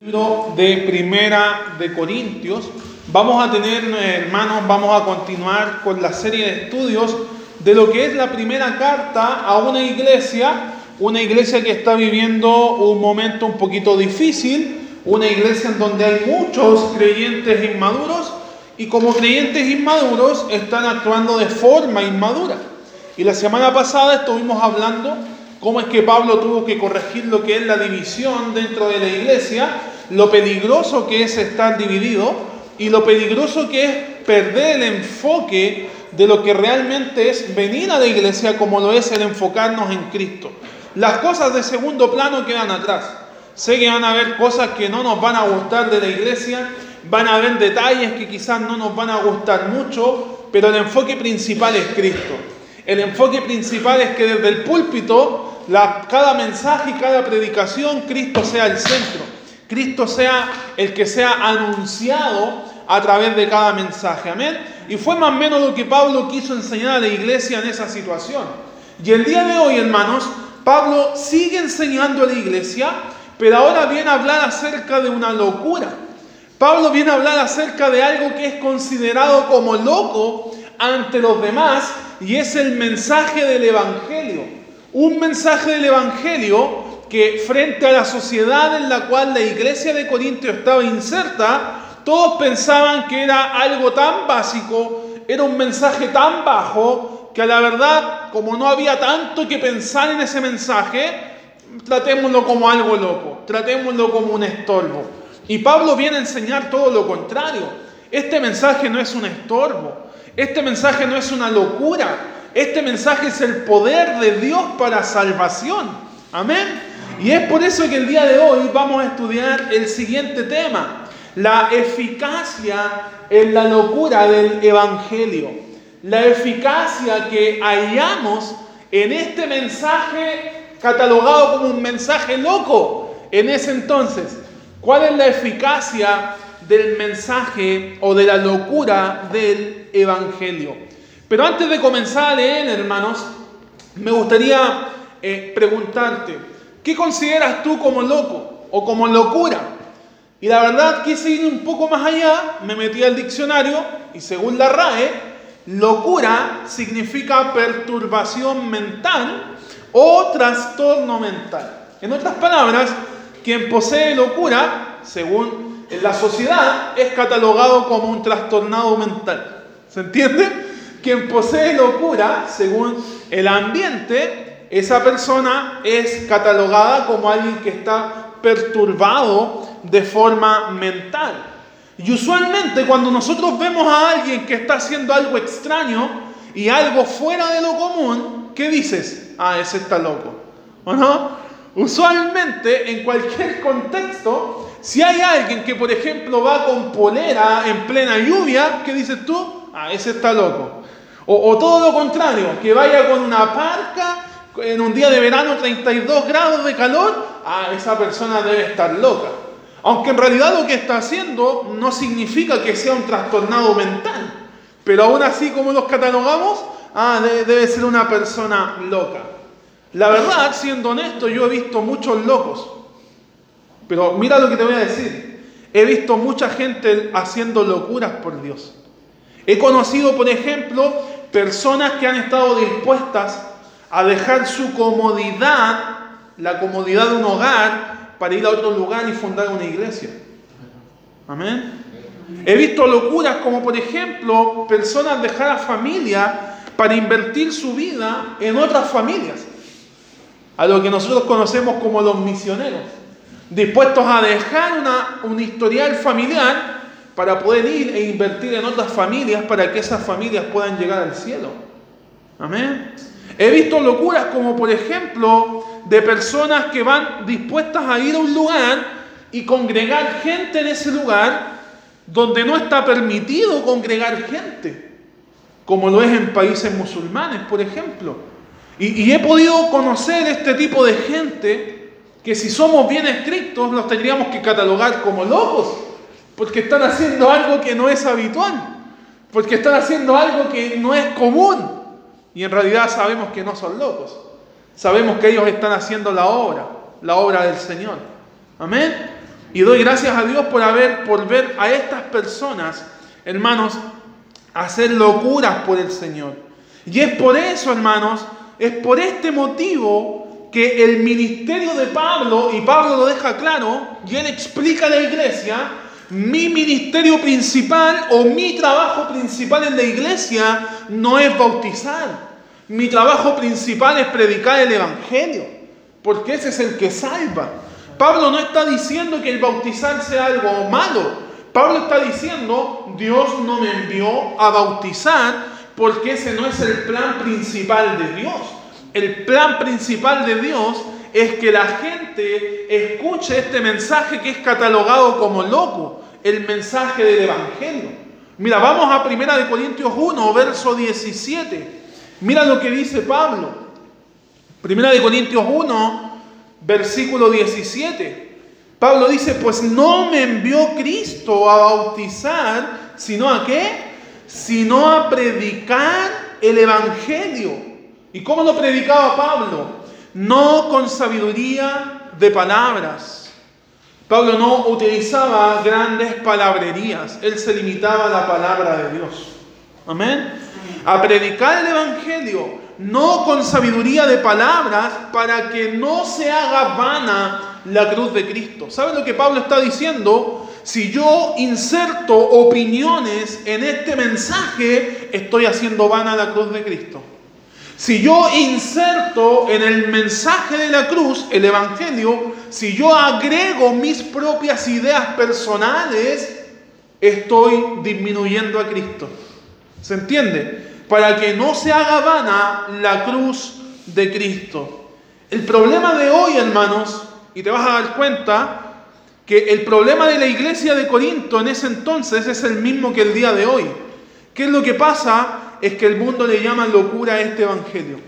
de Primera de Corintios. Vamos a tener, hermanos, vamos a continuar con la serie de estudios de lo que es la primera carta a una iglesia, una iglesia que está viviendo un momento un poquito difícil, una iglesia en donde hay muchos creyentes inmaduros y como creyentes inmaduros están actuando de forma inmadura. Y la semana pasada estuvimos hablando cómo es que Pablo tuvo que corregir lo que es la división dentro de la iglesia, lo peligroso que es estar dividido y lo peligroso que es perder el enfoque de lo que realmente es venir a la iglesia como lo es el enfocarnos en Cristo. Las cosas de segundo plano quedan atrás. Sé que van a haber cosas que no nos van a gustar de la iglesia, van a haber detalles que quizás no nos van a gustar mucho, pero el enfoque principal es Cristo. El enfoque principal es que desde el púlpito, cada mensaje y cada predicación, Cristo sea el centro. Cristo sea el que sea anunciado a través de cada mensaje. Amén. Y fue más o menos lo que Pablo quiso enseñar a la iglesia en esa situación. Y el día de hoy, hermanos, Pablo sigue enseñando a la iglesia, pero ahora viene a hablar acerca de una locura. Pablo viene a hablar acerca de algo que es considerado como loco ante los demás y es el mensaje del Evangelio. Un mensaje del Evangelio que frente a la sociedad en la cual la iglesia de Corintio estaba inserta, todos pensaban que era algo tan básico, era un mensaje tan bajo, que a la verdad, como no había tanto que pensar en ese mensaje, tratémoslo como algo loco, tratémoslo como un estorbo. Y Pablo viene a enseñar todo lo contrario. Este mensaje no es un estorbo, este mensaje no es una locura, este mensaje es el poder de Dios para salvación. Amén. Y es por eso que el día de hoy vamos a estudiar el siguiente tema, la eficacia en la locura del Evangelio. La eficacia que hallamos en este mensaje catalogado como un mensaje loco en ese entonces. ¿Cuál es la eficacia del mensaje o de la locura del Evangelio? Pero antes de comenzar a leer, hermanos, me gustaría eh, preguntarte, ¿qué consideras tú como loco o como locura? Y la verdad quise ir un poco más allá, me metí al diccionario y según la RAE, locura significa perturbación mental o trastorno mental. En otras palabras, quien posee locura, según la sociedad, es catalogado como un trastornado mental. ¿Se entiende? Quien posee locura, según el ambiente, esa persona es catalogada como alguien que está perturbado de forma mental. Y usualmente cuando nosotros vemos a alguien que está haciendo algo extraño y algo fuera de lo común, ¿qué dices? Ah, ese está loco. ¿O no? Usualmente en cualquier contexto, si hay alguien que por ejemplo va con polera en plena lluvia, ¿qué dices tú? Ah, ese está loco. O, todo lo contrario, que vaya con una parca en un día de verano 32 grados de calor, ah, esa persona debe estar loca. Aunque en realidad lo que está haciendo no significa que sea un trastornado mental. Pero aún así, como los catalogamos, ah, debe ser una persona loca. La verdad, siendo honesto, yo he visto muchos locos. Pero mira lo que te voy a decir. He visto mucha gente haciendo locuras por Dios. He conocido, por ejemplo, personas que han estado dispuestas a dejar su comodidad, la comodidad de un hogar, para ir a otro lugar y fundar una iglesia. Amén. He visto locuras como por ejemplo personas dejar a familia para invertir su vida en otras familias, a lo que nosotros conocemos como los misioneros, dispuestos a dejar una, un historial familiar para poder ir e invertir en otras familias para que esas familias puedan llegar al cielo. Amén. He visto locuras como por ejemplo de personas que van dispuestas a ir a un lugar y congregar gente en ese lugar donde no está permitido congregar gente, como lo es en países musulmanes, por ejemplo. Y, y he podido conocer este tipo de gente que si somos bien estrictos los tendríamos que catalogar como locos, porque están haciendo algo que no es habitual, porque están haciendo algo que no es común. Y en realidad sabemos que no son locos. Sabemos que ellos están haciendo la obra, la obra del Señor. Amén. Y doy gracias a Dios por, haber, por ver a estas personas, hermanos, hacer locuras por el Señor. Y es por eso, hermanos, es por este motivo que el ministerio de Pablo, y Pablo lo deja claro, y él explica a la iglesia, mi ministerio principal o mi trabajo principal en la iglesia no es bautizar. Mi trabajo principal es predicar el Evangelio, porque ese es el que salva. Pablo no está diciendo que el bautizar sea algo malo. Pablo está diciendo, Dios no me envió a bautizar porque ese no es el plan principal de Dios. El plan principal de Dios es que la gente escuche este mensaje que es catalogado como loco, el mensaje del Evangelio. Mira, vamos a 1 Corintios 1, verso 17. Mira lo que dice Pablo. 1 Corintios 1, versículo 17. Pablo dice, pues no me envió Cristo a bautizar, sino a qué? Sino a predicar el Evangelio. ¿Y cómo lo predicaba Pablo? No con sabiduría de palabras. Pablo no utilizaba grandes palabrerías, él se limitaba a la palabra de Dios. Amén. A predicar el Evangelio, no con sabiduría de palabras, para que no se haga vana la cruz de Cristo. ¿Saben lo que Pablo está diciendo? Si yo inserto opiniones en este mensaje, estoy haciendo vana la cruz de Cristo. Si yo inserto en el mensaje de la cruz, el Evangelio, si yo agrego mis propias ideas personales, estoy disminuyendo a Cristo. ¿Se entiende? Para que no se haga vana la cruz de Cristo. El problema de hoy, hermanos, y te vas a dar cuenta que el problema de la iglesia de Corinto en ese entonces es el mismo que el día de hoy. ¿Qué es lo que pasa? Es que el mundo le llama locura a este evangelio.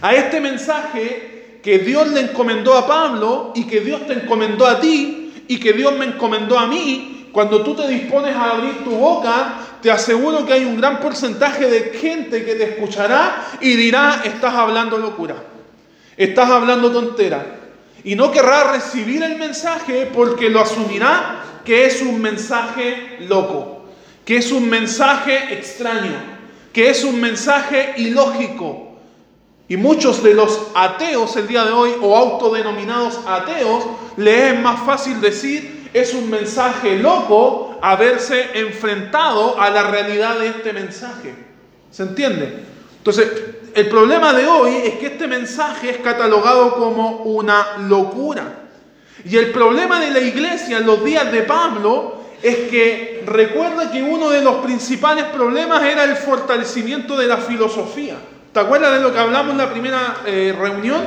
A este mensaje que Dios le encomendó a Pablo y que Dios te encomendó a ti y que Dios me encomendó a mí, cuando tú te dispones a abrir tu boca, te aseguro que hay un gran porcentaje de gente que te escuchará y dirá, estás hablando locura, estás hablando tontera. Y no querrá recibir el mensaje porque lo asumirá que es un mensaje loco, que es un mensaje extraño que es un mensaje ilógico. Y muchos de los ateos el día de hoy, o autodenominados ateos, le es más fácil decir, es un mensaje loco haberse enfrentado a la realidad de este mensaje. ¿Se entiende? Entonces, el problema de hoy es que este mensaje es catalogado como una locura. Y el problema de la iglesia en los días de Pablo es que recuerda que uno de los principales problemas era el fortalecimiento de la filosofía. ¿Te acuerdas de lo que hablamos en la primera eh, reunión?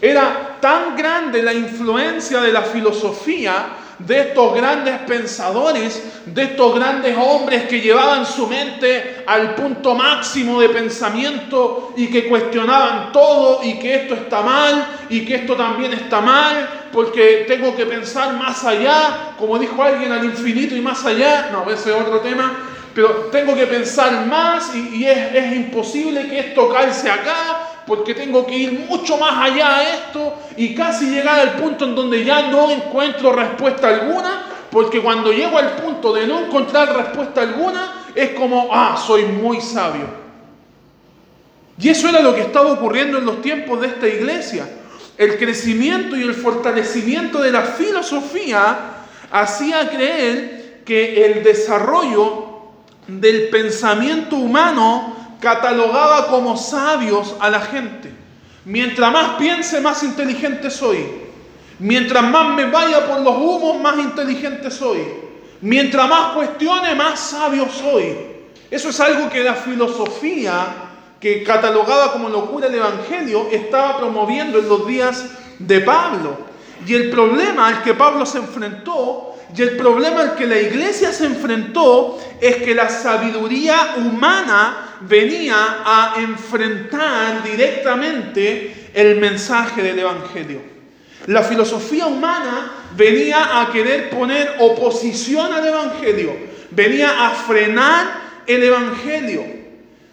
Era tan grande la influencia de la filosofía de estos grandes pensadores, de estos grandes hombres que llevaban su mente al punto máximo de pensamiento y que cuestionaban todo y que esto está mal y que esto también está mal, porque tengo que pensar más allá, como dijo alguien, al infinito y más allá, no, ese es otro tema, pero tengo que pensar más y, es, es imposible que esto calce acá, porque tengo que ir mucho más allá a esto y casi llegar al punto en donde ya no encuentro respuesta alguna, porque cuando llego al punto de no encontrar respuesta alguna, es como, ah, soy muy sabio. Y eso era lo que estaba ocurriendo en los tiempos de esta iglesia. El crecimiento y el fortalecimiento de la filosofía hacía creer que el desarrollo del pensamiento humano catalogaba como sabios a la gente. Mientras más piense, más inteligente soy. Mientras más me vaya por los humos, más inteligente soy. Mientras más cuestione, más sabio soy. Eso es algo que la filosofía, que catalogaba como locura el Evangelio, estaba promoviendo en los días de Pablo. Y el problema al que Pablo se enfrentó, y el problema al que la iglesia se enfrentó, es que la sabiduría humana venía a enfrentar directamente el mensaje del Evangelio. La filosofía humana venía a querer poner oposición al Evangelio, venía a frenar el Evangelio.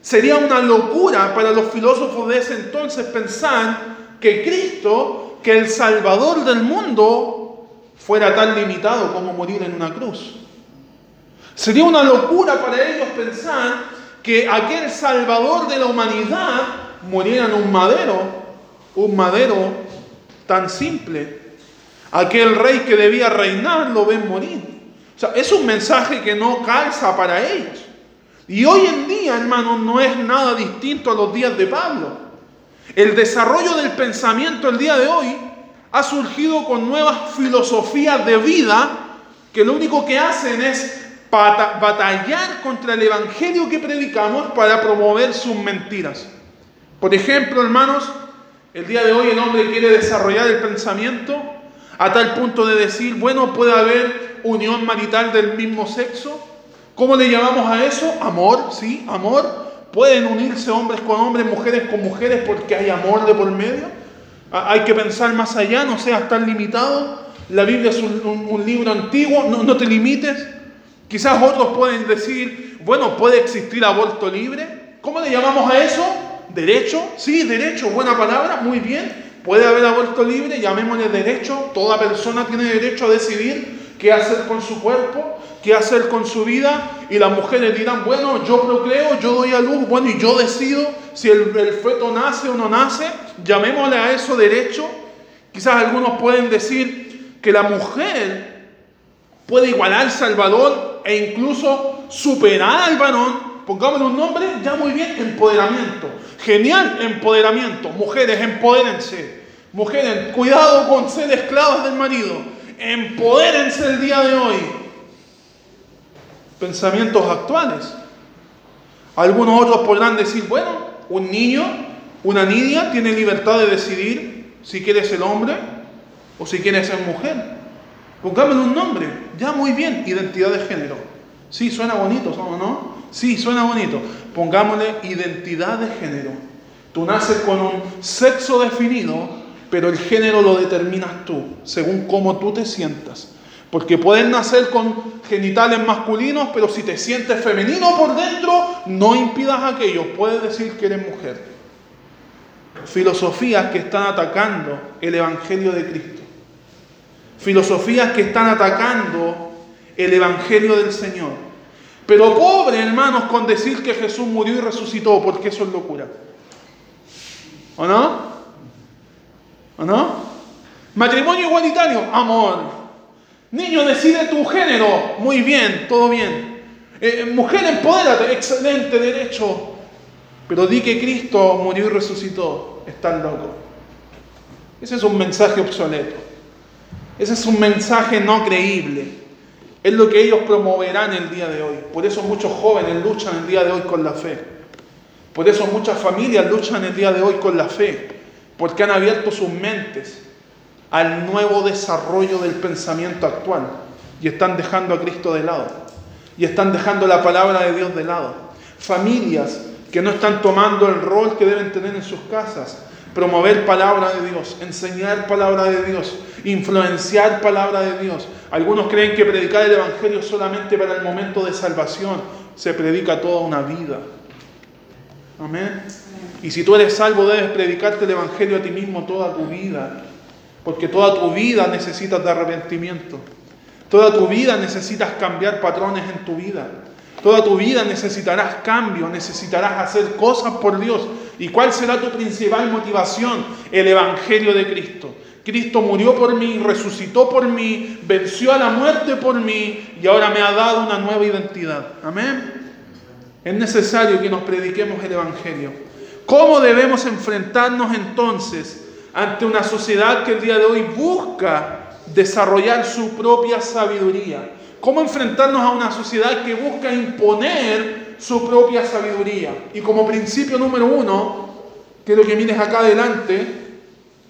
Sería una locura para los filósofos de ese entonces pensar que Cristo, que el Salvador del mundo, fuera tan limitado como morir en una cruz. Sería una locura para ellos pensar que aquel Salvador de la humanidad muriera en un madero, un madero tan simple. Aquel rey que debía reinar lo ven morir. O sea, es un mensaje que no calza para ellos. Y hoy en día, hermanos, no es nada distinto a los días de Pablo. El desarrollo del pensamiento el día de hoy ha surgido con nuevas filosofías de vida que lo único que hacen es batallar contra el evangelio que predicamos para promover sus mentiras. Por ejemplo, hermanos, el día de hoy el hombre quiere desarrollar el pensamiento a tal punto de decir, bueno, puede haber unión marital del mismo sexo. ¿Cómo le llamamos a eso? Amor, sí, amor. Pueden unirse hombres con hombres, mujeres con mujeres porque hay amor de por medio. Hay que pensar más allá, no seas tan limitado. La Biblia es un, libro antiguo, no, no te limites. Quizás otros pueden decir, bueno, puede existir aborto libre. ¿Cómo le llamamos a eso? Derecho, sí, derecho, buena palabra, muy bien. Puede haber aborto libre, llamémosle derecho. Toda persona tiene derecho a decidir qué hacer con su cuerpo, qué hacer con su vida. Y las mujeres dirán, bueno, yo procreo, yo doy a luz, bueno, y yo decido si el, feto nace o no nace. Llamémosle a eso derecho. Quizás algunos pueden decir que la mujer puede igualarse al varón e incluso superar al varón. Pongámosle un nombre, ya muy bien, empoderamiento. Genial, empoderamiento. Mujeres, empodérense. Mujeres, cuidado con ser esclavas del marido. Empodérense el día de hoy. Pensamientos actuales. Algunos otros podrán decir, bueno, un niño, una niña tiene libertad de decidir si quiere ser hombre o si quiere ser mujer. Pongámosle un nombre, ya muy bien, identidad de género. Sí, suena bonito, ¿o no? Sí, suena bonito. Pongámosle identidad de género. Tú naces con un sexo definido pero el género lo determinas tú, según cómo tú te sientas. Porque puedes nacer con genitales masculinos, pero si te sientes femenino por dentro, no impidas aquello. Puedes decir que eres mujer. Filosofías que están atacando el Evangelio de Cristo. Filosofías que están atacando el Evangelio del Señor. Pero pobre, hermanos, con decir que Jesús murió y resucitó, porque eso es locura. ¿O no? ¿O no? Matrimonio igualitario, amor. Niño, decide tu género. Muy bien, todo bien. Eh, mujer, empodérate. Excelente derecho. Pero di que Cristo murió y resucitó. Estás loco. Ese es un mensaje obsoleto. Ese es un mensaje no creíble. Es lo que ellos promoverán el día de hoy. Por eso muchos jóvenes luchan el día de hoy con la fe. Por eso muchas familias luchan el día de hoy con la fe porque han abierto sus mentes al nuevo desarrollo del pensamiento actual y están dejando a Cristo de lado y están dejando la palabra de Dios de lado. Familias que no están tomando el rol que deben tener en sus casas, promover palabra de Dios, enseñar palabra de Dios, influenciar palabra de Dios. Algunos creen que predicar el Evangelio solamente para el momento de salvación, se predica toda una vida. Amén. Y si tú eres salvo, debes predicarte el Evangelio a ti mismo toda tu vida. Porque toda tu vida necesitas de arrepentimiento. Toda tu vida necesitas cambiar patrones en tu vida. Toda tu vida necesitarás cambio, necesitarás hacer cosas por Dios. ¿Y cuál será tu principal motivación? El Evangelio de Cristo. Cristo murió por mí, resucitó por mí, venció a la muerte por mí y ahora me ha dado una nueva identidad. Amén. Es necesario que nos prediquemos el Evangelio. ¿Cómo debemos enfrentarnos entonces ante una sociedad que el día de hoy busca desarrollar su propia sabiduría? ¿Cómo enfrentarnos a una sociedad que busca imponer su propia sabiduría? Y como principio número uno, quiero que mires acá adelante,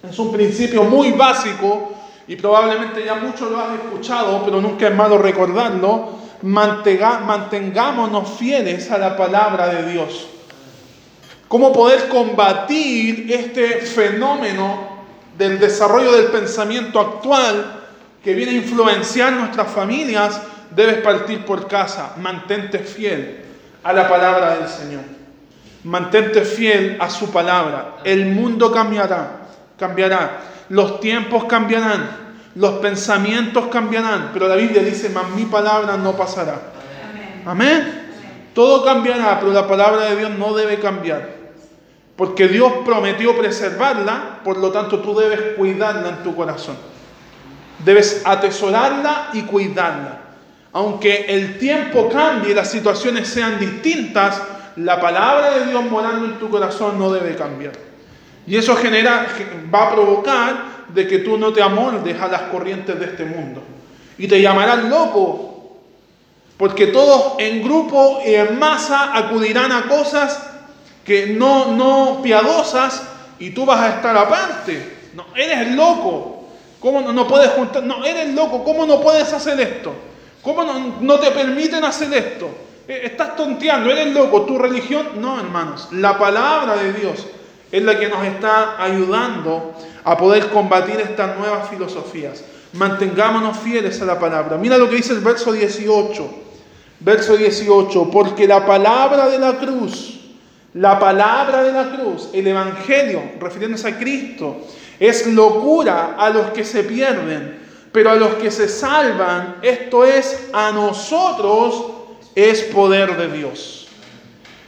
es un principio muy básico y probablemente ya muchos lo han escuchado, pero nunca es malo recordarlo. Mantengámonos fieles a la palabra de Dios. ¿Cómo poder combatir este fenómeno del desarrollo del pensamiento actual que viene a influenciar nuestras familias? Debes partir por casa. Mantente fiel a la palabra del Señor. Mantente fiel a su palabra. El mundo cambiará, cambiará. Los tiempos cambiarán. Los pensamientos cambiarán, pero la Biblia dice, más mi palabra no pasará. Amén. Todo cambiará, pero la palabra de Dios no debe cambiar. Porque Dios prometió preservarla, por lo tanto tú debes cuidarla en tu corazón. Debes atesorarla y cuidarla. Aunque el tiempo cambie y las situaciones sean distintas, la palabra de Dios morando en tu corazón no debe cambiar. Y eso genera, va a provocar de que tú no te amoldes a las corrientes de este mundo. Y te llamarán loco, porque todos en grupo y en masa acudirán a cosas que no, no piadosas y tú vas a estar aparte. No, eres loco. ¿Cómo no, puedes juntar? No, eres loco. ¿Cómo no puedes hacer esto? ¿Cómo no, no te permiten hacer esto? Eh, estás tonteando, eres loco. ¿Tu religión? No, hermanos. La palabra de Dios es la que nos está ayudando a poder combatir estas nuevas filosofías. Mantengámonos fieles a la palabra. Mira lo que dice el verso 18. Verso 18, porque la palabra de la cruz, la palabra de la cruz, el Evangelio, refiriéndose a Cristo, es locura a los que se pierden, pero a los que se salvan, esto es a nosotros, es poder de Dios.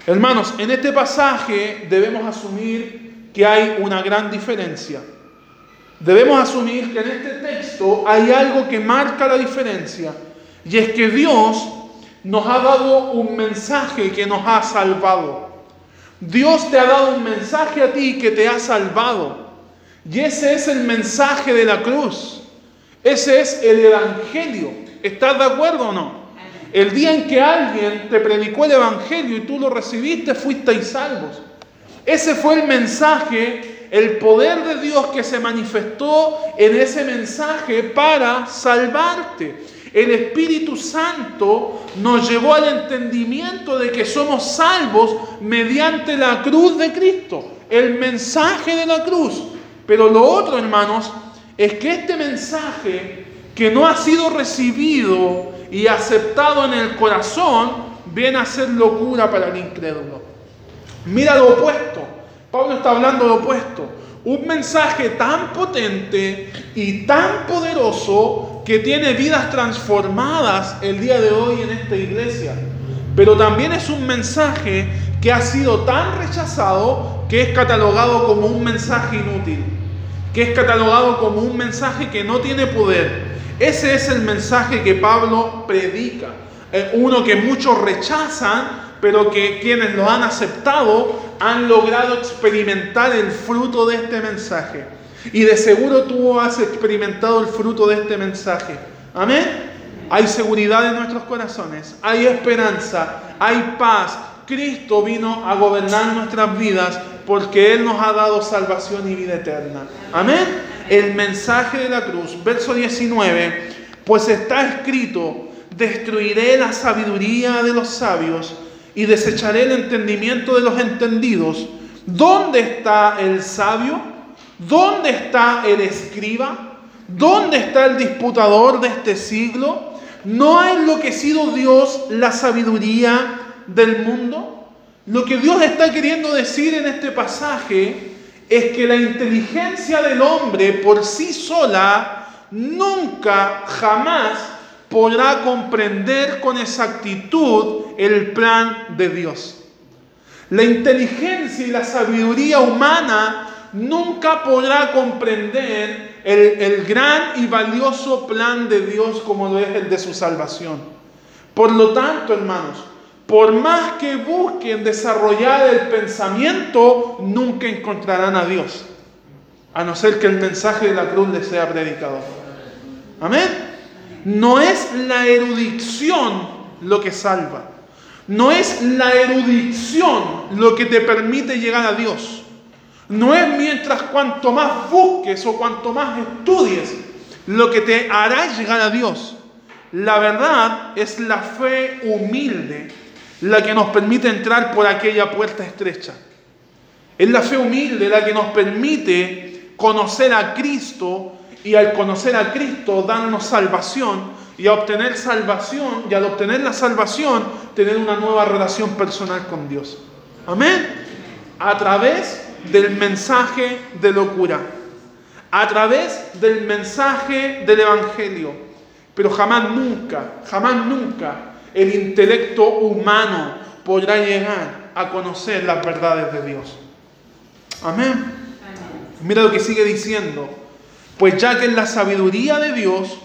Hermanos, en este pasaje debemos asumir que hay una gran diferencia. Debemos asumir que en este texto hay algo que marca la diferencia. Y es que Dios nos ha dado un mensaje que nos ha salvado. Dios te ha dado un mensaje a ti que te ha salvado. Y ese es el mensaje de la cruz. Ese es el Evangelio. ¿Estás de acuerdo o no? El día en que alguien te predicó el Evangelio y tú lo recibiste, fuisteis salvos. Ese fue el mensaje, el poder de Dios que se manifestó en ese mensaje para salvarte. El Espíritu Santo nos llevó al entendimiento de que somos salvos mediante la cruz de Cristo, el mensaje de la cruz. Pero lo otro, hermanos, es que este mensaje que no ha sido recibido y aceptado en el corazón, viene a ser locura para el incrédulo. Mira lo opuesto. Pablo está hablando de opuesto. Un mensaje tan potente y tan poderoso que tiene vidas transformadas el día de hoy en esta iglesia. Pero también es un mensaje que ha sido tan rechazado que es catalogado como un mensaje inútil, que es catalogado como un mensaje que no tiene poder, ese es el mensaje que Pablo predica. Eh, uno que muchos rechazan, pero que quienes lo han aceptado han logrado experimentar el fruto de este mensaje. Y de seguro tú has experimentado el fruto de este mensaje. Amén. Hay seguridad en nuestros corazones, hay esperanza, hay paz. Cristo vino a gobernar nuestras vidas porque Él nos ha dado salvación y vida eterna. Amén el mensaje de la cruz. Verso 19, pues está escrito, destruiré la sabiduría de los sabios y desecharé el entendimiento de los entendidos. ¿Dónde está el sabio? ¿Dónde está el escriba? ¿Dónde está el disputador de este siglo? ¿No ha enloquecido Dios la sabiduría del mundo? Lo que Dios está queriendo decir en este pasaje es que la inteligencia del hombre por sí sola nunca, jamás podrá comprender con exactitud el plan de Dios. La inteligencia y la sabiduría humana nunca podrá comprender el, gran y valioso plan de Dios como lo es el de su salvación. Por lo tanto, hermanos, por más que busquen desarrollar el pensamiento, nunca encontrarán a Dios. A no ser que el mensaje de la cruz les sea predicado. Amén. No es la erudición lo que salva. No es la erudición lo que te permite llegar a Dios. No es mientras cuanto más busques o cuanto más estudies lo que te hará llegar a Dios. La verdad es la fe humilde la que nos permite entrar por aquella puerta estrecha. Es la fe humilde la que nos permite conocer a Cristo y al conocer a Cristo darnos salvación y a obtener salvación y al obtener la salvación tener una nueva relación personal con Dios. Amén. A través del mensaje de locura. a través del mensaje del Evangelio. Pero jamás nunca, jamás nunca el intelecto humano podrá llegar a conocer las verdades de Dios. Amén. Mira lo que sigue diciendo. Pues ya que en la sabiduría de Dios,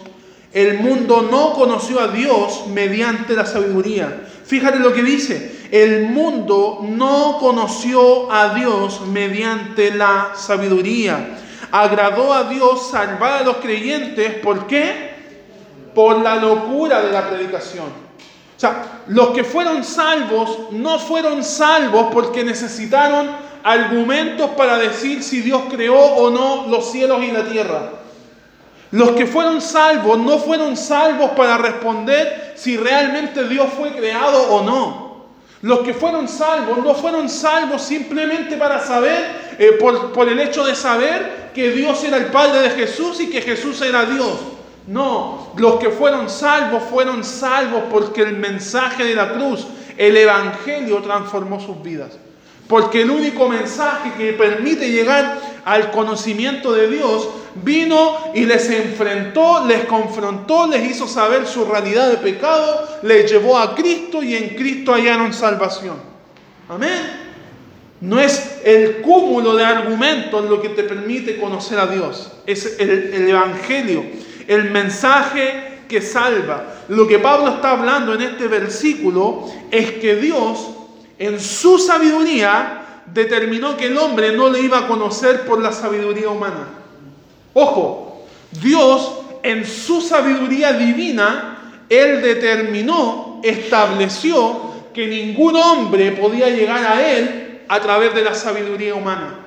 el mundo no conoció a Dios mediante la sabiduría. Fíjate lo que dice. El mundo no conoció a Dios mediante la sabiduría. Agradó a Dios salvar a los creyentes. ¿Por qué? Por la locura de la predicación. O sea, los que fueron salvos no fueron salvos porque necesitaron argumentos para decir si Dios creó o no los cielos y la tierra. Los que fueron salvos no fueron salvos para responder si realmente Dios fue creado o no. Los que fueron salvos no fueron salvos simplemente para saber, eh, por, por el hecho de saber que Dios era el Padre de Jesús y que Jesús era Dios. No, los que fueron salvos fueron salvos porque el mensaje de la cruz, el Evangelio transformó sus vidas. Porque el único mensaje que permite llegar al conocimiento de Dios vino y les enfrentó, les confrontó, les hizo saber su realidad de pecado, les llevó a Cristo y en Cristo hallaron salvación. Amén. No es el cúmulo de argumentos lo que te permite conocer a Dios, es el, el Evangelio, el mensaje que salva. Lo que Pablo está hablando en este versículo es que Dios en su sabiduría determinó que el hombre no le iba a conocer por la sabiduría humana. Ojo, Dios en su sabiduría divina, Él determinó, estableció que ningún hombre podía llegar a Él a través de la sabiduría humana.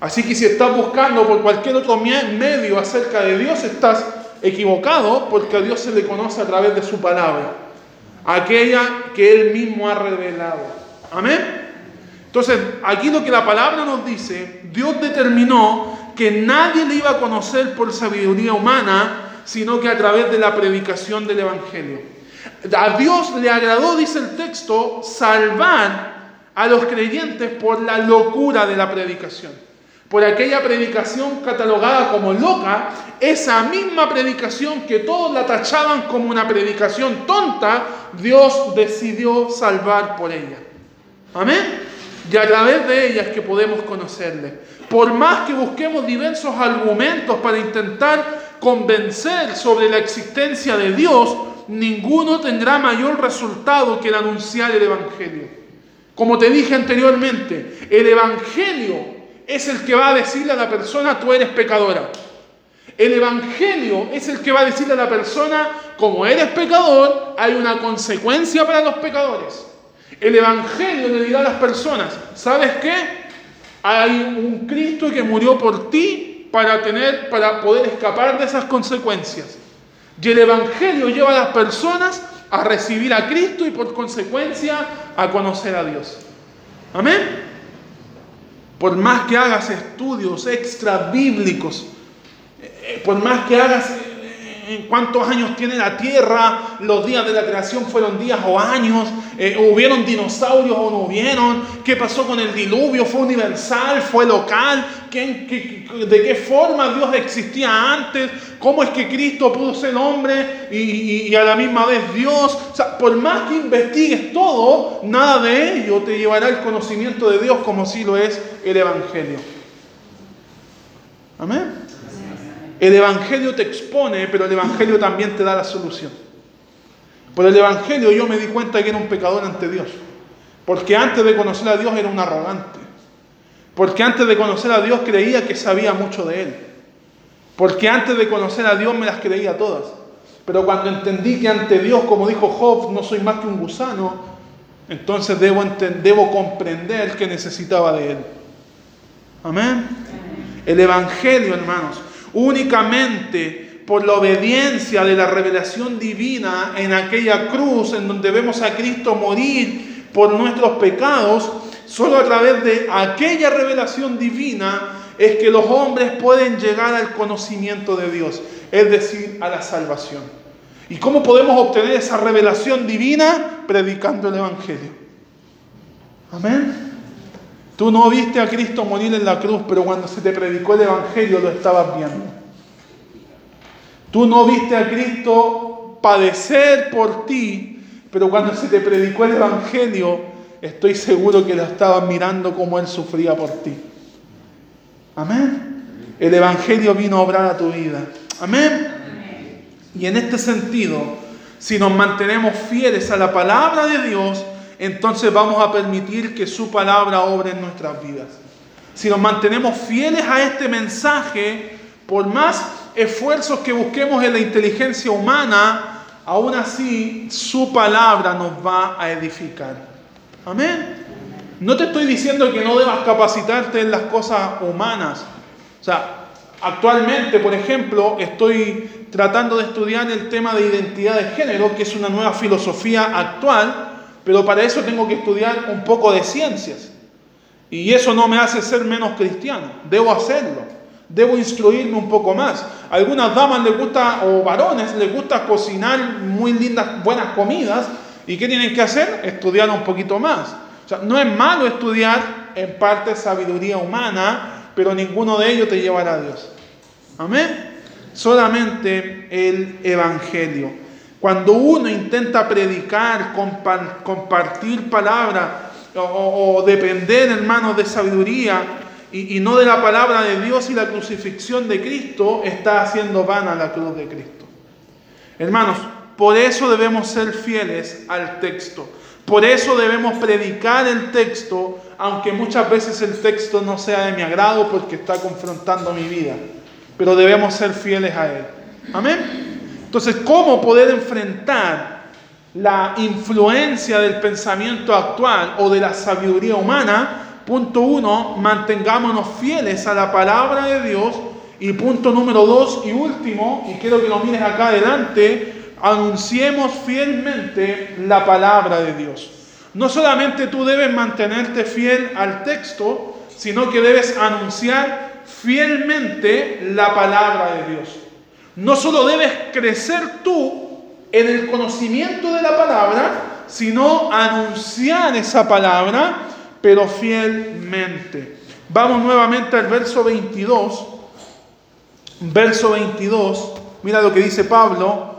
Así que si estás buscando por cualquier otro medio acerca de Dios, estás equivocado porque a Dios se le conoce a través de su palabra aquella que Él mismo ha revelado. Amén. Entonces, aquí lo que la palabra nos dice, Dios determinó que nadie le iba a conocer por sabiduría humana, sino que a través de la predicación del Evangelio. A Dios le agradó, dice el texto, salvar a los creyentes por la locura de la predicación por aquella predicación catalogada como loca, esa misma predicación que todos la tachaban como una predicación tonta, Dios decidió salvar por ella. Amén. Y a través de ella es que podemos conocerle. Por más que busquemos diversos argumentos para intentar convencer sobre la existencia de Dios, ninguno tendrá mayor resultado que el anunciar el Evangelio. Como te dije anteriormente, el Evangelio es el que va a decirle a la persona, tú eres pecadora. El Evangelio es el que va a decirle a la persona, como eres pecador, hay una consecuencia para los pecadores. El Evangelio le dirá a las personas, ¿sabes qué? Hay un Cristo que murió por ti para, tener, para poder escapar de esas consecuencias. Y el Evangelio lleva a las personas a recibir a Cristo y por consecuencia a conocer a Dios. Amén. Por más que hagas estudios extra bíblicos, eh, por más que hagas eh, en cuántos años tiene la tierra, los días de la creación fueron días o años, eh, hubieron dinosaurios o no hubieron, qué pasó con el diluvio, fue universal, fue local, de qué forma Dios existía antes, cómo es que Cristo pudo ser hombre y, a la misma vez Dios. O sea, por más que investigues todo, nada de ello te llevará al conocimiento de Dios como si lo es el Evangelio. Amén. El Evangelio te expone, pero el Evangelio también te da la solución. Por el Evangelio yo me di cuenta que era un pecador ante Dios. Porque antes de conocer a Dios era un arrogante. Porque antes de conocer a Dios creía que sabía mucho de Él. Porque antes de conocer a Dios me las creía todas. Pero cuando entendí que ante Dios, como dijo Job, no soy más que un gusano, entonces debo, debo comprender que necesitaba de Él. Amén. El Evangelio, hermanos, únicamente por la obediencia de la revelación divina en aquella cruz en donde vemos a Cristo morir por nuestros pecados, Solo a través de aquella revelación divina es que los hombres pueden llegar al conocimiento de Dios, es decir, a la salvación. ¿Y cómo podemos obtener esa revelación divina? Predicando el Evangelio. Amén. Tú no viste a Cristo morir en la cruz, pero cuando se te predicó el Evangelio lo estabas viendo. Tú no viste a Cristo padecer por ti, pero cuando se te predicó el Evangelio, estoy seguro que lo estabas mirando como Él sufría por ti. Amén. El Evangelio vino a obrar a tu vida. Amén. Y en este sentido, si nos mantenemos fieles a la palabra de Dios, entonces vamos a permitir que su palabra obre en nuestras vidas. Si nos mantenemos fieles a este mensaje, por más esfuerzos que busquemos en la inteligencia humana, aún así su palabra nos va a edificar. Amén. No te estoy diciendo que no debas capacitarte en las cosas humanas. O sea, actualmente, por ejemplo, estoy tratando de estudiar el tema de identidad de género, que es una nueva filosofía actual pero para eso tengo que estudiar un poco de ciencias. Y eso no me hace ser menos cristiano. Debo hacerlo. Debo instruirme un poco más. A algunas damas les gusta, o varones, les gusta cocinar muy lindas, buenas comidas. ¿Y qué tienen que hacer? Estudiar un poquito más. O sea, no es malo estudiar en parte sabiduría humana, pero ninguno de ellos te llevará a Dios. Amén. Solamente el Evangelio. Cuando uno intenta predicar, compartir palabra o, depender, hermanos, de sabiduría y, y no de la palabra de Dios y la crucifixión de Cristo, está haciendo vana la cruz de Cristo. Hermanos, por eso debemos ser fieles al texto. Por eso debemos predicar el texto, aunque muchas veces el texto no sea de mi agrado porque está confrontando mi vida. Pero debemos ser fieles a él. Amén. Entonces, ¿cómo poder enfrentar la influencia del pensamiento actual o de la sabiduría humana? Punto uno, mantengámonos fieles a la palabra de Dios. Y punto número dos y último, y quiero que lo mires acá adelante, anunciemos fielmente la palabra de Dios. No solamente tú debes mantenerte fiel al texto, sino que debes anunciar fielmente la palabra de Dios. No solo debes crecer tú en el conocimiento de la palabra, sino anunciar esa palabra, pero fielmente. Vamos nuevamente al verso 22. Verso 22, mira lo que dice Pablo,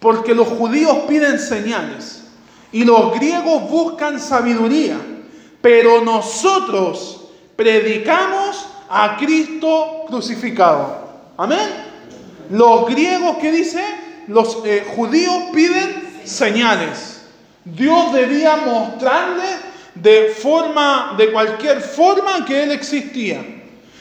porque los judíos piden señales y los griegos buscan sabiduría, pero nosotros predicamos a Cristo crucificado. Amén. Los griegos, ¿qué dice? Los eh, judíos piden señales. Dios debía mostrarle de forma, de cualquier forma que Él existía.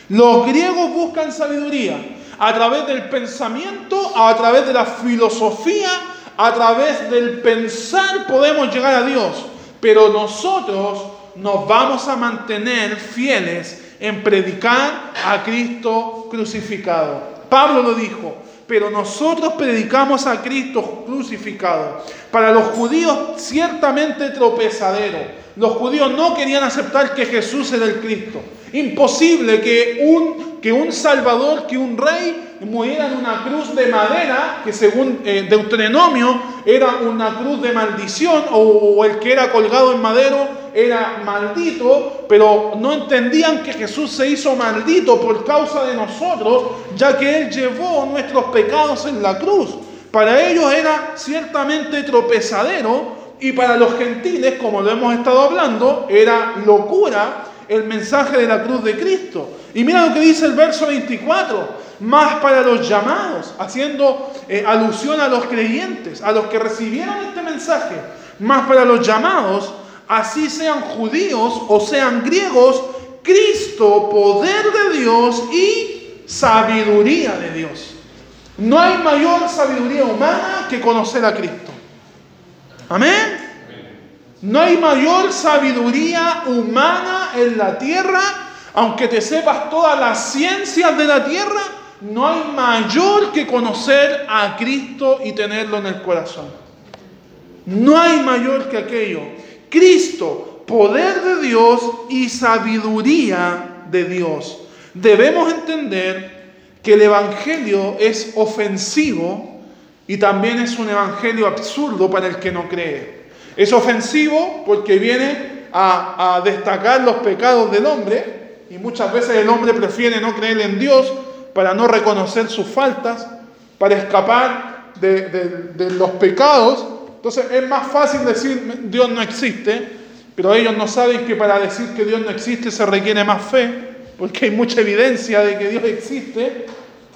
Los griegos buscan sabiduría a través del pensamiento, a través de la filosofía, a través del pensar podemos llegar a Dios. Pero nosotros nos vamos a mantener fieles en predicar a Cristo crucificado. Pablo lo dijo, pero nosotros predicamos a Cristo crucificado. Para los judíos ciertamente tropezadero. Los judíos no querían aceptar que Jesús era el Cristo. Imposible que un, que un Salvador, que un rey muriera en una cruz de madera, que según eh, Deuteronomio era una cruz de maldición, o, el que era colgado en madero era maldito, pero no entendían que Jesús se hizo maldito por causa de nosotros, ya que Él llevó nuestros pecados en la cruz. Para ellos era ciertamente tropezadero y para los gentiles, como lo hemos estado hablando, era locura el mensaje de la cruz de Cristo. Y mira lo que dice el verso 24 más para los llamados, haciendo eh, alusión a los creyentes, a los que recibieron este mensaje, más para los llamados, así sean judíos o sean griegos, Cristo, poder de Dios y sabiduría de Dios. No hay mayor sabiduría humana que conocer a Cristo. Amén. No hay mayor sabiduría humana en la tierra, aunque te sepas todas las ciencias de la tierra, no hay mayor que conocer a Cristo y tenerlo en el corazón. No hay mayor que aquello. Cristo, poder de Dios y sabiduría de Dios. Debemos entender que el Evangelio es ofensivo y también es un Evangelio absurdo para el que no cree. Es ofensivo porque viene a, destacar los pecados del hombre, y muchas veces el hombre prefiere no creer en Dios para no reconocer sus faltas, para escapar de, los pecados. Entonces es más fácil decir Dios no existe, pero ellos no saben que para decir que Dios no existe se requiere más fe, porque hay mucha evidencia de que Dios existe.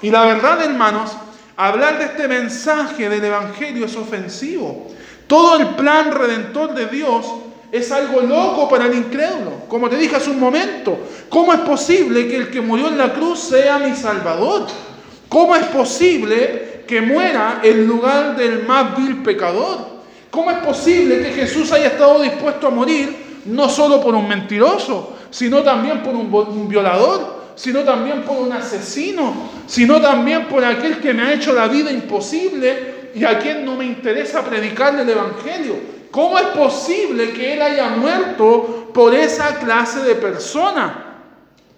Y la verdad, hermanos, hablar de este mensaje del Evangelio es ofensivo. Todo el plan redentor de Dios es algo loco para el incrédulo. Como te dije hace un momento, ¿cómo es posible que el que murió en la cruz sea mi Salvador? ¿Cómo es posible que muera en lugar del más vil pecador? ¿Cómo es posible que Jesús haya estado dispuesto a morir no solo por un mentiroso, sino también por un, violador, sino también por un asesino, sino también por aquel que me ha hecho la vida imposible y a quien no me interesa predicarle el Evangelio? ¿Cómo es posible que Él haya muerto por esa clase de persona?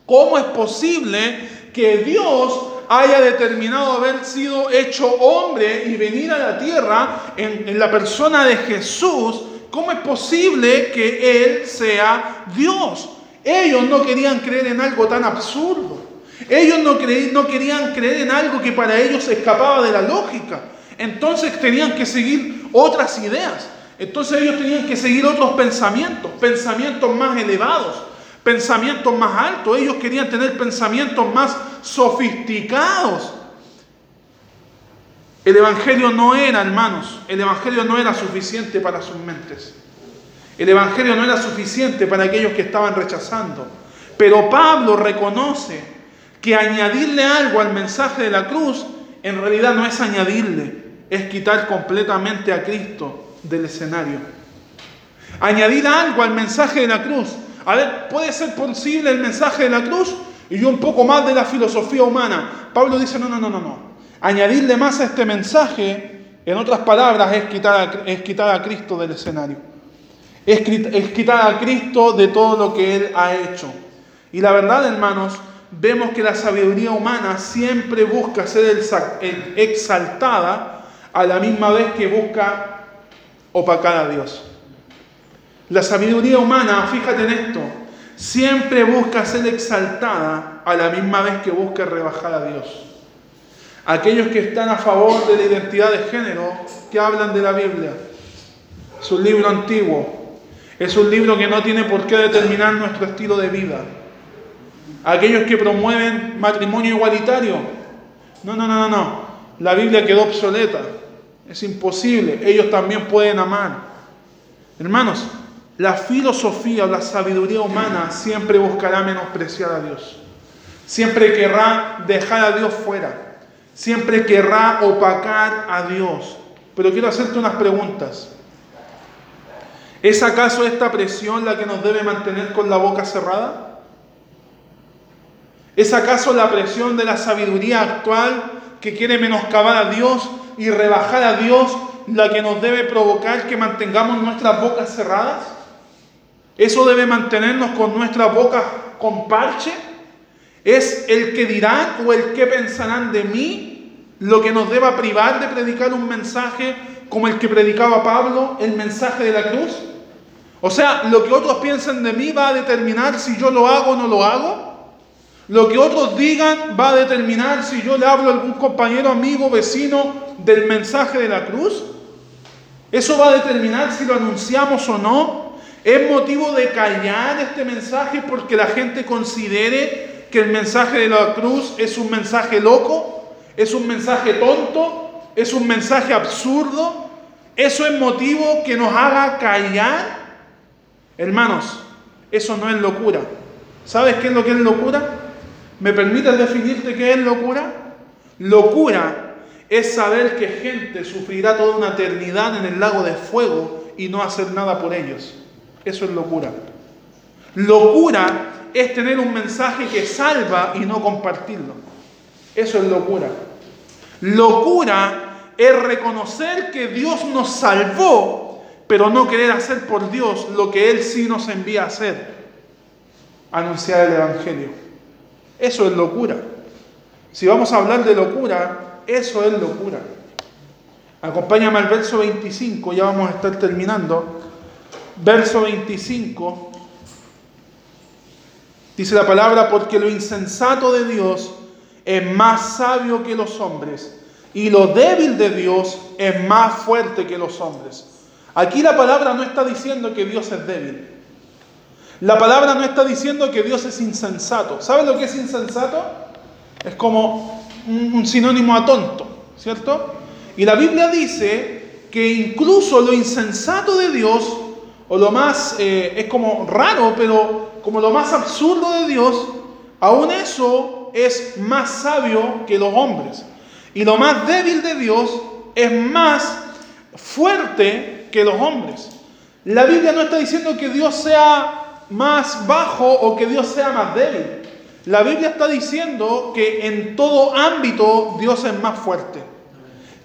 ¿Cómo es posible que Dios haya determinado haber sido hecho hombre y venir a la tierra en, la persona de Jesús, ¿cómo es posible que Él sea Dios? Ellos no querían creer en algo tan absurdo. Ellos no, no querían creer en algo que para ellos escapaba de la lógica. Entonces tenían que seguir otras ideas. Entonces ellos tenían que seguir otros pensamientos, pensamientos más elevados pensamientos más altos, ellos querían tener pensamientos más sofisticados. El Evangelio no era, hermanos, el Evangelio no era suficiente para sus mentes. El Evangelio no era suficiente para aquellos que estaban rechazando. Pero Pablo reconoce que añadirle algo al mensaje de la cruz en realidad no es añadirle, es quitar completamente a Cristo del escenario. Añadir algo al mensaje de la cruz a ver, ¿puede ser posible el mensaje de la cruz? Y un poco más de la filosofía humana. Pablo dice, no, no, no, no, no. Añadirle más a este mensaje, en otras palabras, es quitar a, es quitar a Cristo del escenario. Es, es quitar a Cristo de todo lo que Él ha hecho. Y la verdad, hermanos, vemos que la sabiduría humana siempre busca ser exaltada a la misma vez que busca opacar a Dios. La sabiduría humana, fíjate en esto, siempre busca ser exaltada a la misma vez que busca rebajar a Dios. Aquellos que están a favor de la identidad de género, que hablan de la Biblia, es un libro antiguo, es un libro que no tiene por qué determinar nuestro estilo de vida. Aquellos que promueven matrimonio igualitario, no, no, no, no, no, la Biblia quedó obsoleta, es imposible, ellos también pueden amar. Hermanos, la filosofía o la sabiduría humana siempre buscará menospreciar a Dios. Siempre querrá dejar a Dios fuera. Siempre querrá opacar a Dios. Pero quiero hacerte unas preguntas. ¿Es acaso esta presión la que nos debe mantener con la boca cerrada? ¿Es acaso la presión de la sabiduría actual que quiere menoscabar a Dios y rebajar a Dios la que nos debe provocar que mantengamos nuestras bocas cerradas? ¿Eso debe mantenernos con nuestra boca con parche? ¿Es el que dirán o el que pensarán de mí lo que nos deba privar de predicar un mensaje como el que predicaba Pablo, el mensaje de la cruz? O sea, lo que otros piensen de mí va a determinar si yo lo hago o no lo hago. Lo que otros digan va a determinar si yo le hablo a algún compañero, amigo, vecino del mensaje de la cruz. Eso va a determinar si lo anunciamos o no. ¿Es motivo de callar este mensaje porque la gente considere que el mensaje de la cruz es un mensaje loco? ¿Es un mensaje tonto? ¿Es un mensaje absurdo? ¿Eso es motivo que nos haga callar? Hermanos, eso no es locura. ¿Sabes qué es lo que es locura? ¿Me permites definirte qué es locura? Locura es saber que gente sufrirá toda una eternidad en el lago de fuego y no hacer nada por ellos. Eso es locura. Locura es tener un mensaje que salva y no compartirlo. Eso es locura. Locura es reconocer que Dios nos salvó, pero no querer hacer por Dios lo que Él sí nos envía a hacer. Anunciar el Evangelio. Eso es locura. Si vamos a hablar de locura, eso es locura. Acompáñame al verso 25, ya vamos a estar terminando. Verso 25, dice la palabra, porque lo insensato de Dios es más sabio que los hombres, y lo débil de Dios es más fuerte que los hombres. Aquí la palabra no está diciendo que Dios es débil. La palabra no está diciendo que Dios es insensato. ¿Sabes lo que es insensato? Es como un sinónimo a tonto, ¿cierto? Y la Biblia dice que incluso lo insensato de Dios, o lo más, eh, es como raro, pero como lo más absurdo de Dios, aún eso es más sabio que los hombres. Y lo más débil de Dios es más fuerte que los hombres. La Biblia no está diciendo que Dios sea más bajo o que Dios sea más débil. La Biblia está diciendo que en todo ámbito Dios es más fuerte.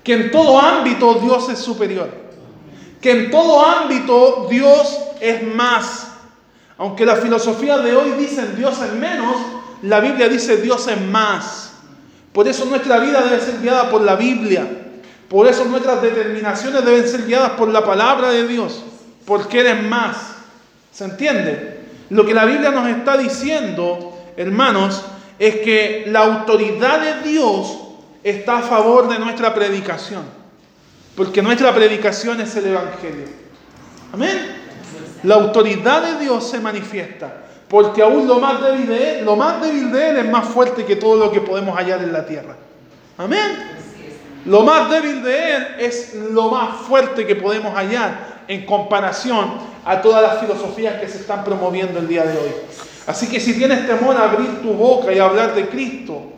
Que en todo ámbito Dios es superior. Que en todo ámbito Dios es más. Aunque la filosofía de hoy dice Dios es menos, la Biblia dice Dios es más. Por eso nuestra vida debe ser guiada por la Biblia. Por eso nuestras determinaciones deben ser guiadas por la palabra de Dios. Porque eres más. ¿Se entiende? Lo que la Biblia nos está diciendo, hermanos, es que la autoridad de Dios está a favor de nuestra predicación. Porque nuestra predicación es el Evangelio. Amén. La autoridad de Dios se manifiesta. Porque aún lo más débil de Él, lo más débil de Él es más fuerte que todo lo que podemos hallar en la tierra. Amén. Lo más débil de Él es lo más fuerte que podemos hallar en comparación a todas las filosofías que se están promoviendo el día de hoy. Así que si tienes temor a abrir tu boca y hablar de Cristo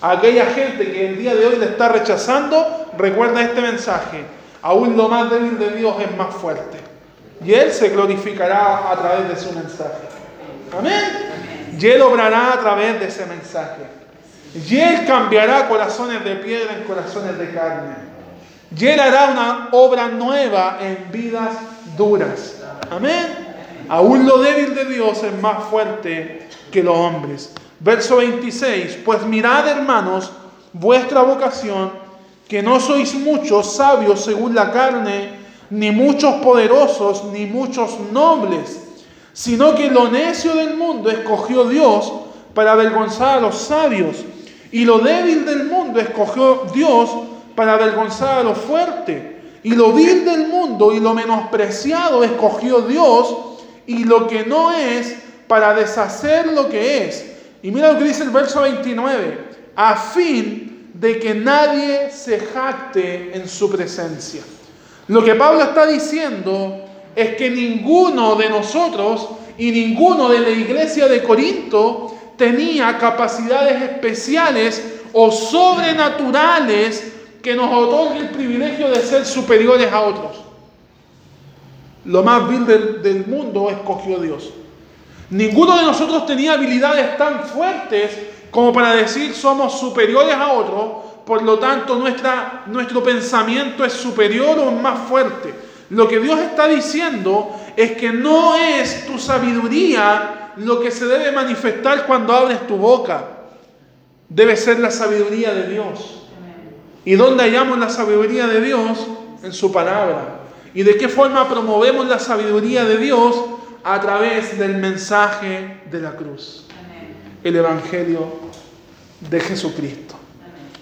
a aquella gente que el día de hoy le está rechazando, recuerda este mensaje. Aún lo más débil de Dios es más fuerte. Y Él se glorificará a través de su mensaje. Amén. Y Él obrará a través de ese mensaje. Y Él cambiará corazones de piedra en corazones de carne. Y Él hará una obra nueva en vidas duras. Amén. Aún lo débil de Dios es más fuerte que los hombres. Verso 26. Pues mirad, hermanos, vuestra vocación, que no sois muchos sabios según la carne, ni muchos poderosos, ni muchos nobles sino que lo necio del mundo escogió Dios para avergonzar a los sabios, y lo débil del mundo escogió Dios para avergonzar a los fuertes, y lo vil del mundo y lo menospreciado escogió Dios, y lo que no es para deshacer lo que es. Y mira lo que dice el verso 29, a fin de que nadie se jacte en su presencia. Lo que Pablo está diciendo es que ninguno de nosotros y ninguno de la iglesia de Corinto tenía capacidades especiales o sobrenaturales que nos otorguen el privilegio de ser superiores a otros. Lo más vil del, del mundo escogió Dios. Ninguno de nosotros tenía habilidades tan fuertes como para decir somos superiores a otros, por lo tanto nuestra, nuestro pensamiento es superior o más fuerte. Lo que Dios está diciendo es que no es tu sabiduría lo que se debe manifestar cuando abres tu boca. Debe ser la sabiduría de Dios. ¿Y dónde hallamos la sabiduría de Dios? En su palabra. ¿Y de qué forma promovemos la sabiduría de Dios? A través del mensaje de la cruz. El Evangelio de Jesucristo.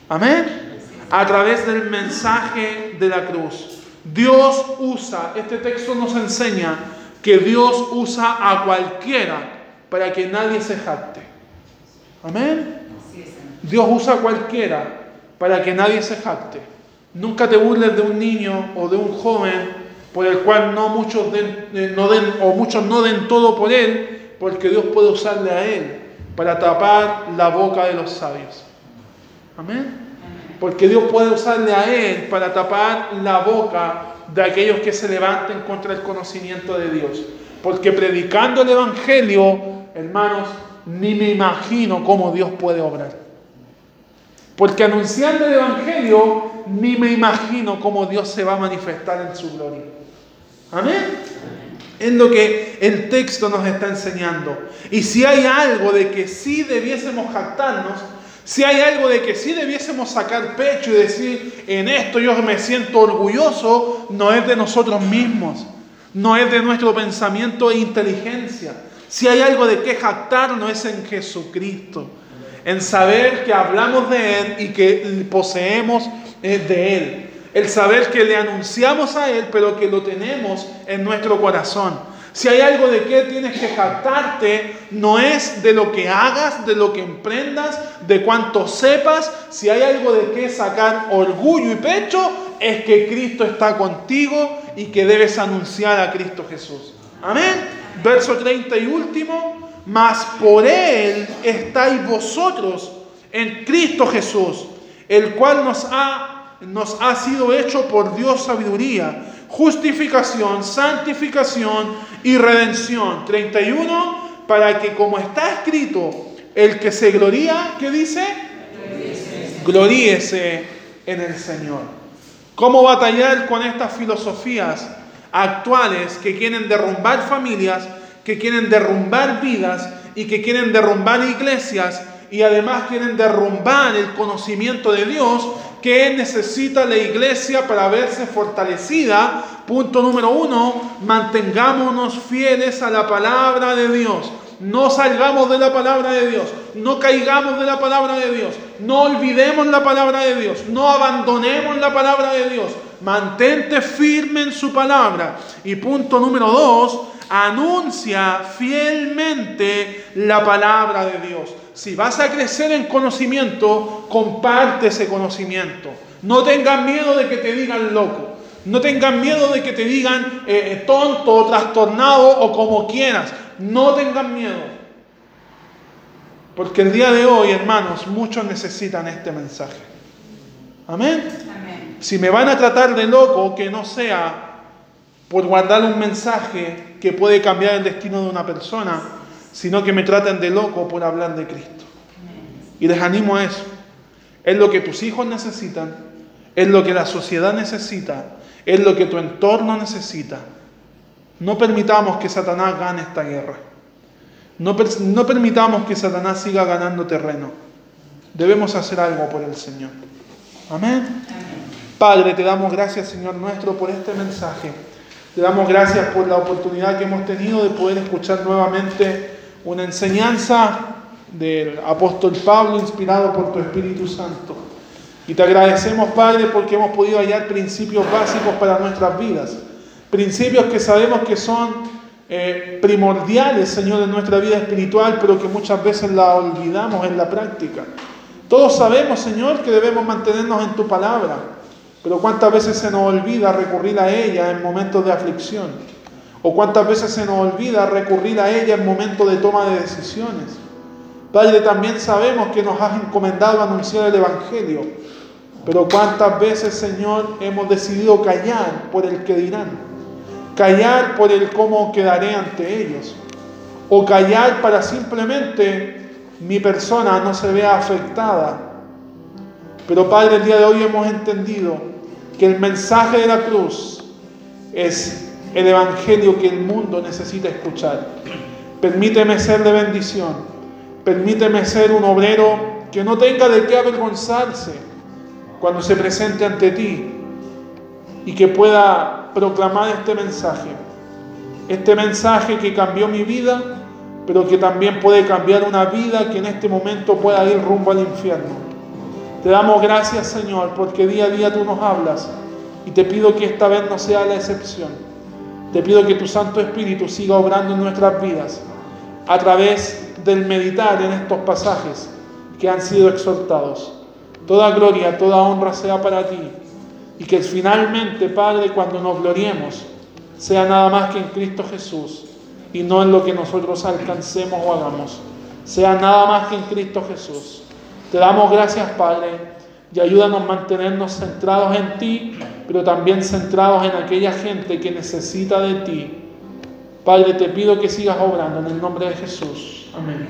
Amén. A través del mensaje de la cruz. Dios usa, este texto nos enseña que Dios usa a cualquiera para que nadie se jacte. Amén. Dios usa a cualquiera para que nadie se jacte. Nunca te burles de un niño o de un joven por el cual no muchos den, eh, no den o muchos no den todo por él, porque Dios puede usarle a él para tapar la boca de los sabios. Amén. Porque Dios puede usarle a Él para tapar la boca de aquellos que se levanten contra el conocimiento de Dios. Porque predicando el Evangelio, hermanos, ni me imagino cómo Dios puede obrar. Porque anunciando el Evangelio, ni me imagino cómo Dios se va a manifestar en su gloria. Amén. Es lo que el texto nos está enseñando. Y si hay algo de que sí debiésemos jactarnos, si hay algo de que sí debiésemos sacar pecho y decir, en esto yo me siento orgulloso, no es de nosotros mismos. no es de nuestro pensamiento e inteligencia. Si hay algo de que jactarnos es en Jesucristo, en saber que hablamos de Él y que poseemos eh, de Él. El saber que le anunciamos a Él, pero que lo tenemos en nuestro corazón. Si hay algo de que tienes que jactarte, no es de lo que hagas, de lo que emprendas, de cuánto sepas. Si hay algo de que sacar orgullo y pecho, es que Cristo está contigo y que debes anunciar a Cristo Jesús. Amén. Verso 30 y último. Mas por Él estáis vosotros en Cristo Jesús, el cual nos ha, nos ha sido hecho por Dios sabiduría, justificación, santificación y redención. 31. Para que como está escrito, el que se gloría, ¿qué dice? Gloríese en el Señor. ¿Cómo batallar con estas filosofías actuales que quieren derrumbar familias, que quieren derrumbar vidas y que quieren derrumbar iglesias y además quieren derrumbar el conocimiento de Dios que necesita la iglesia para verse fortalecida. Punto número uno, mantengámonos fieles a la palabra de Dios. No salgamos de la palabra de Dios, no caigamos de la palabra de Dios, no olvidemos la palabra de Dios, no abandonemos la palabra de Dios. Mantente firme en su palabra. Y punto número dos, anuncia fielmente la palabra de Dios. Si vas a crecer en conocimiento, comparte ese conocimiento. No tengas miedo de que te digan loco. No tengas miedo de que te digan eh, eh, tonto, trastornado o como quieras. No tengan miedo. Porque el día de hoy, hermanos, muchos necesitan este mensaje. Amén. Amén. Si me van a tratar de loco, que no sea por guardar un mensaje que puede cambiar el destino de una persona, sino que me traten de loco por hablar de Cristo. Y les animo a eso. Es lo que tus hijos necesitan, es lo que la sociedad necesita, es lo que tu entorno necesita. No permitamos que Satanás gane esta guerra. No, permitamos que Satanás siga ganando terreno. Debemos hacer algo por el Señor. Amén. Padre, te damos gracias, Señor nuestro, por este mensaje. Te damos gracias por la oportunidad que hemos tenido de poder escuchar nuevamente una enseñanza del apóstol Pablo inspirado por tu Espíritu Santo. Y te agradecemos, Padre, porque hemos podido hallar principios básicos para nuestras vidas. Principios que sabemos que son eh, primordiales, Señor, en nuestra vida espiritual, pero que muchas veces la olvidamos en la práctica. Todos sabemos, Señor, que debemos mantenernos en tu palabra, pero cuántas veces se nos olvida recurrir a ella en momentos de aflicción. O cuántas veces se nos olvida recurrir a ella en momentos de toma de decisiones. Padre, también sabemos que nos has encomendado anunciar el Evangelio. Pero cuántas veces, Señor, hemos decidido callar por el que dirán. Callar por el cómo quedaré ante ellos. O callar para simplemente mi persona no se vea afectada. Pero Padre, el día de hoy hemos entendido que el mensaje de la cruz es el Evangelio que el mundo necesita escuchar. Permíteme ser de bendición. Permíteme ser un obrero que no tenga de qué avergonzarse cuando se presente ante ti y que pueda proclamar este mensaje. Este mensaje que cambió mi vida, pero que también puede cambiar una vida que en este momento pueda ir rumbo al infierno. Te damos gracias, Señor, porque día a día tú nos hablas y te pido que esta vez no sea la excepción. Te pido que tu Santo Espíritu siga obrando en nuestras vidas a través del meditar en estos pasajes que han sido exhortados. Toda gloria, toda honra sea para ti. Y que finalmente, Padre, cuando nos gloriemos, sea nada más que en Cristo Jesús y no en lo que nosotros alcancemos o hagamos. Sea nada más que en Cristo Jesús. Te damos gracias, Padre y ayúdanos a mantenernos centrados en ti, pero también centrados en aquella gente que necesita de ti. Padre, te pido que sigas obrando en el nombre de Jesús. Amén.